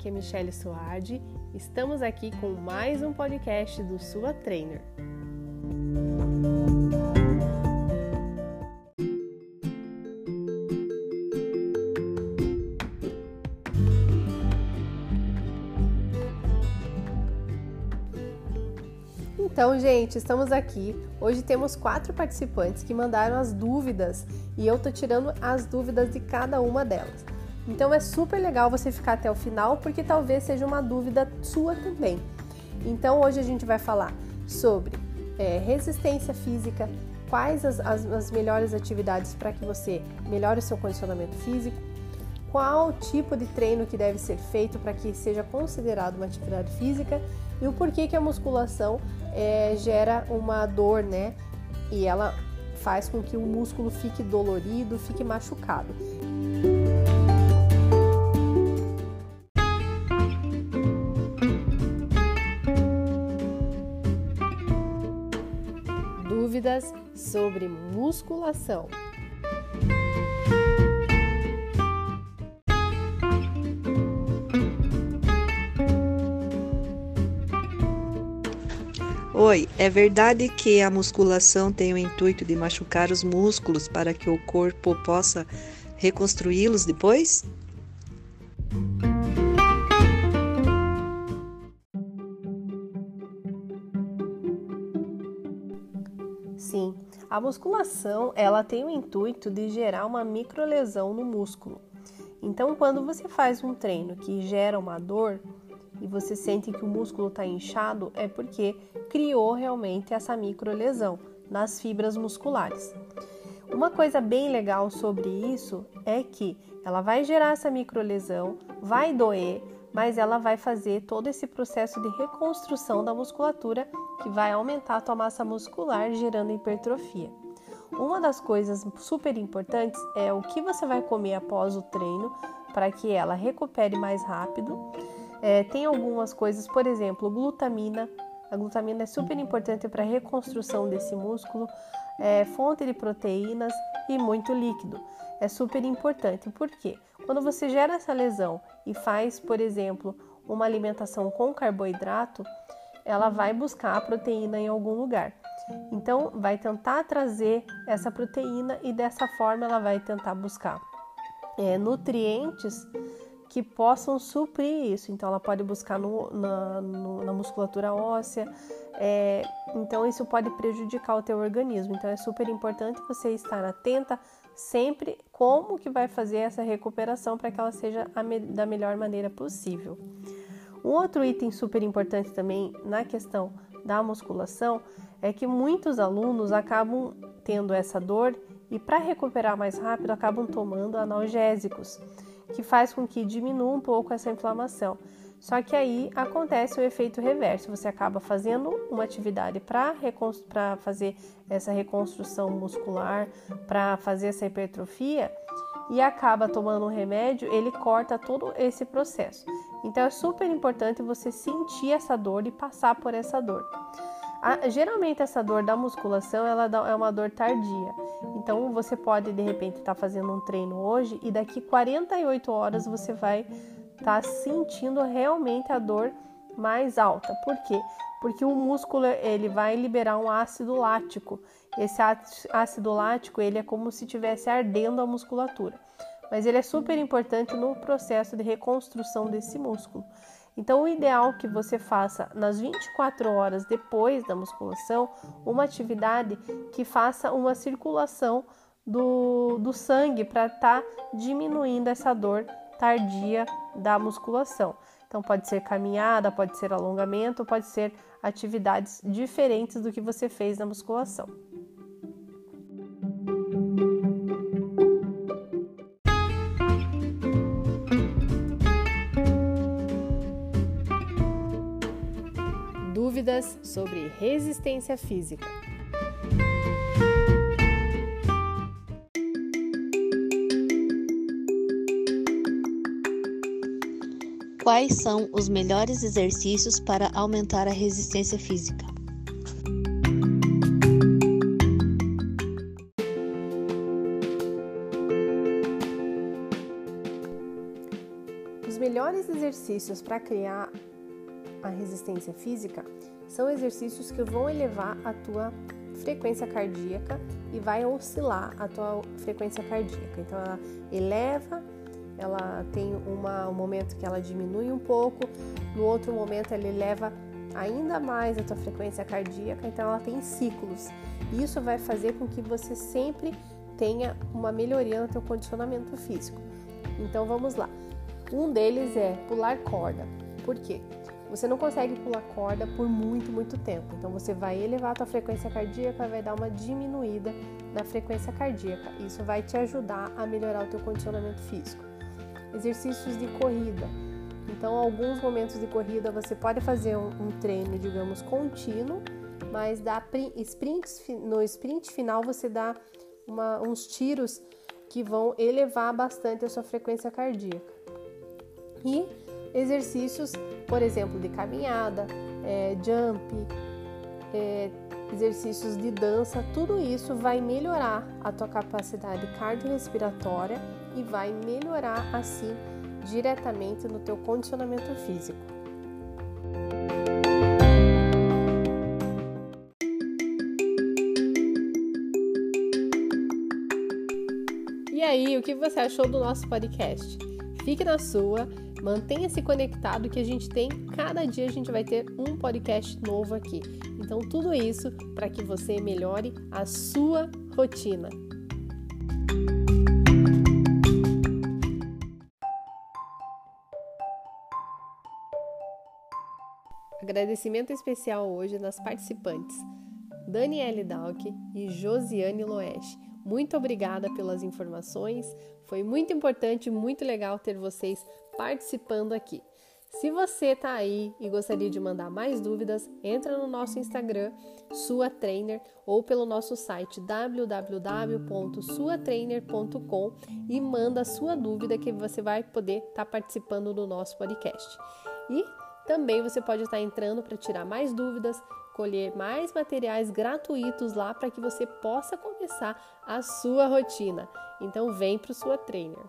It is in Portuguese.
aqui é Michelle Suardi. Estamos aqui com mais um podcast do Sua Trainer. Então, gente, estamos aqui. Hoje temos quatro participantes que mandaram as dúvidas e eu tô tirando as dúvidas de cada uma delas. Então é super legal você ficar até o final, porque talvez seja uma dúvida sua também. Então hoje a gente vai falar sobre é, resistência física, quais as, as, as melhores atividades para que você melhore o seu condicionamento físico, qual tipo de treino que deve ser feito para que seja considerado uma atividade física e o porquê que a musculação é, gera uma dor, né? E ela faz com que o músculo fique dolorido, fique machucado. Dúvidas sobre musculação. Oi, é verdade que a musculação tem o intuito de machucar os músculos para que o corpo possa reconstruí-los depois? Sim, a musculação ela tem o intuito de gerar uma microlesão no músculo. Então, quando você faz um treino que gera uma dor e você sente que o músculo está inchado, é porque criou realmente essa microlesão nas fibras musculares. Uma coisa bem legal sobre isso é que ela vai gerar essa microlesão, vai doer, mas ela vai fazer todo esse processo de reconstrução da musculatura que vai aumentar a tua massa muscular, gerando hipertrofia. Uma das coisas super importantes é o que você vai comer após o treino para que ela recupere mais rápido. É, tem algumas coisas, por exemplo, glutamina. A glutamina é super importante para a reconstrução desse músculo, é, fonte de proteínas e muito líquido. É super importante, por quê? Quando você gera essa lesão e faz, por exemplo, uma alimentação com carboidrato, ela vai buscar a proteína em algum lugar. Então, vai tentar trazer essa proteína e dessa forma ela vai tentar buscar é, nutrientes que possam suprir isso. Então, ela pode buscar no, na, no, na, musculatura óssea. É, então, isso pode prejudicar o teu organismo. Então, é super importante você estar atenta sempre como que vai fazer essa recuperação para que ela seja da melhor maneira possível. Um outro item super importante também na questão da musculação é que muitos alunos acabam tendo essa dor e para recuperar mais rápido acabam tomando analgésicos, que faz com que diminua um pouco essa inflamação. Só que aí acontece o efeito reverso, você acaba fazendo uma atividade para fazer essa reconstrução muscular, para fazer essa hipertrofia e acaba tomando um remédio, ele corta todo esse processo. Então é super importante você sentir essa dor e passar por essa dor. A, geralmente essa dor da musculação ela é uma dor tardia. Então você pode de repente estar tá fazendo um treino hoje e daqui 48 horas você vai está sentindo realmente a dor mais alta. Por quê? Porque o músculo ele vai liberar um ácido lático. Esse ácido lático ele é como se estivesse ardendo a musculatura, mas ele é super importante no processo de reconstrução desse músculo. Então, o ideal é que você faça nas 24 horas depois da musculação uma atividade que faça uma circulação do, do sangue para estar tá diminuindo essa dor tardia da musculação. Então, pode ser caminhada, pode ser alongamento, pode ser atividades diferentes do que você fez na musculação. Dúvidas sobre resistência física. Quais são os melhores exercícios para aumentar a resistência física? Os melhores exercícios para criar a resistência física são exercícios que vão elevar a tua frequência cardíaca e vai oscilar a tua frequência cardíaca. Então ela eleva, ela tem uma, um momento que ela diminui um pouco, no outro momento ela eleva ainda mais a tua frequência cardíaca, então ela tem ciclos. Isso vai fazer com que você sempre tenha uma melhoria no teu condicionamento físico. Então vamos lá. Um deles é pular corda. Por quê? Você não consegue pular corda por muito, muito tempo. Então você vai elevar a tua frequência cardíaca, vai dar uma diminuída na frequência cardíaca. Isso vai te ajudar a melhorar o teu condicionamento físico. Exercícios de corrida. Então, alguns momentos de corrida você pode fazer um, um treino, digamos, contínuo, mas dá sprints, no sprint final você dá uma, uns tiros que vão elevar bastante a sua frequência cardíaca. E exercícios, por exemplo, de caminhada, é, jump, é, exercícios de dança, tudo isso vai melhorar a tua capacidade cardiorrespiratória e vai melhorar assim diretamente no teu condicionamento físico. E aí, o que você achou do nosso podcast? Fique na sua, mantenha-se conectado que a gente tem, cada dia a gente vai ter um podcast novo aqui. Então, tudo isso para que você melhore a sua rotina. Agradecimento especial hoje nas participantes Daniele Dalk e Josiane Loesch. Muito obrigada pelas informações, foi muito importante, muito legal ter vocês participando aqui. Se você está aí e gostaria de mandar mais dúvidas, entra no nosso Instagram, Sua Trainer, ou pelo nosso site www.suatrainer.com e manda a sua dúvida que você vai poder estar tá participando do nosso podcast. E também você pode estar tá entrando para tirar mais dúvidas, colher mais materiais gratuitos lá para que você possa começar a sua rotina. Então vem para o Sua Trainer.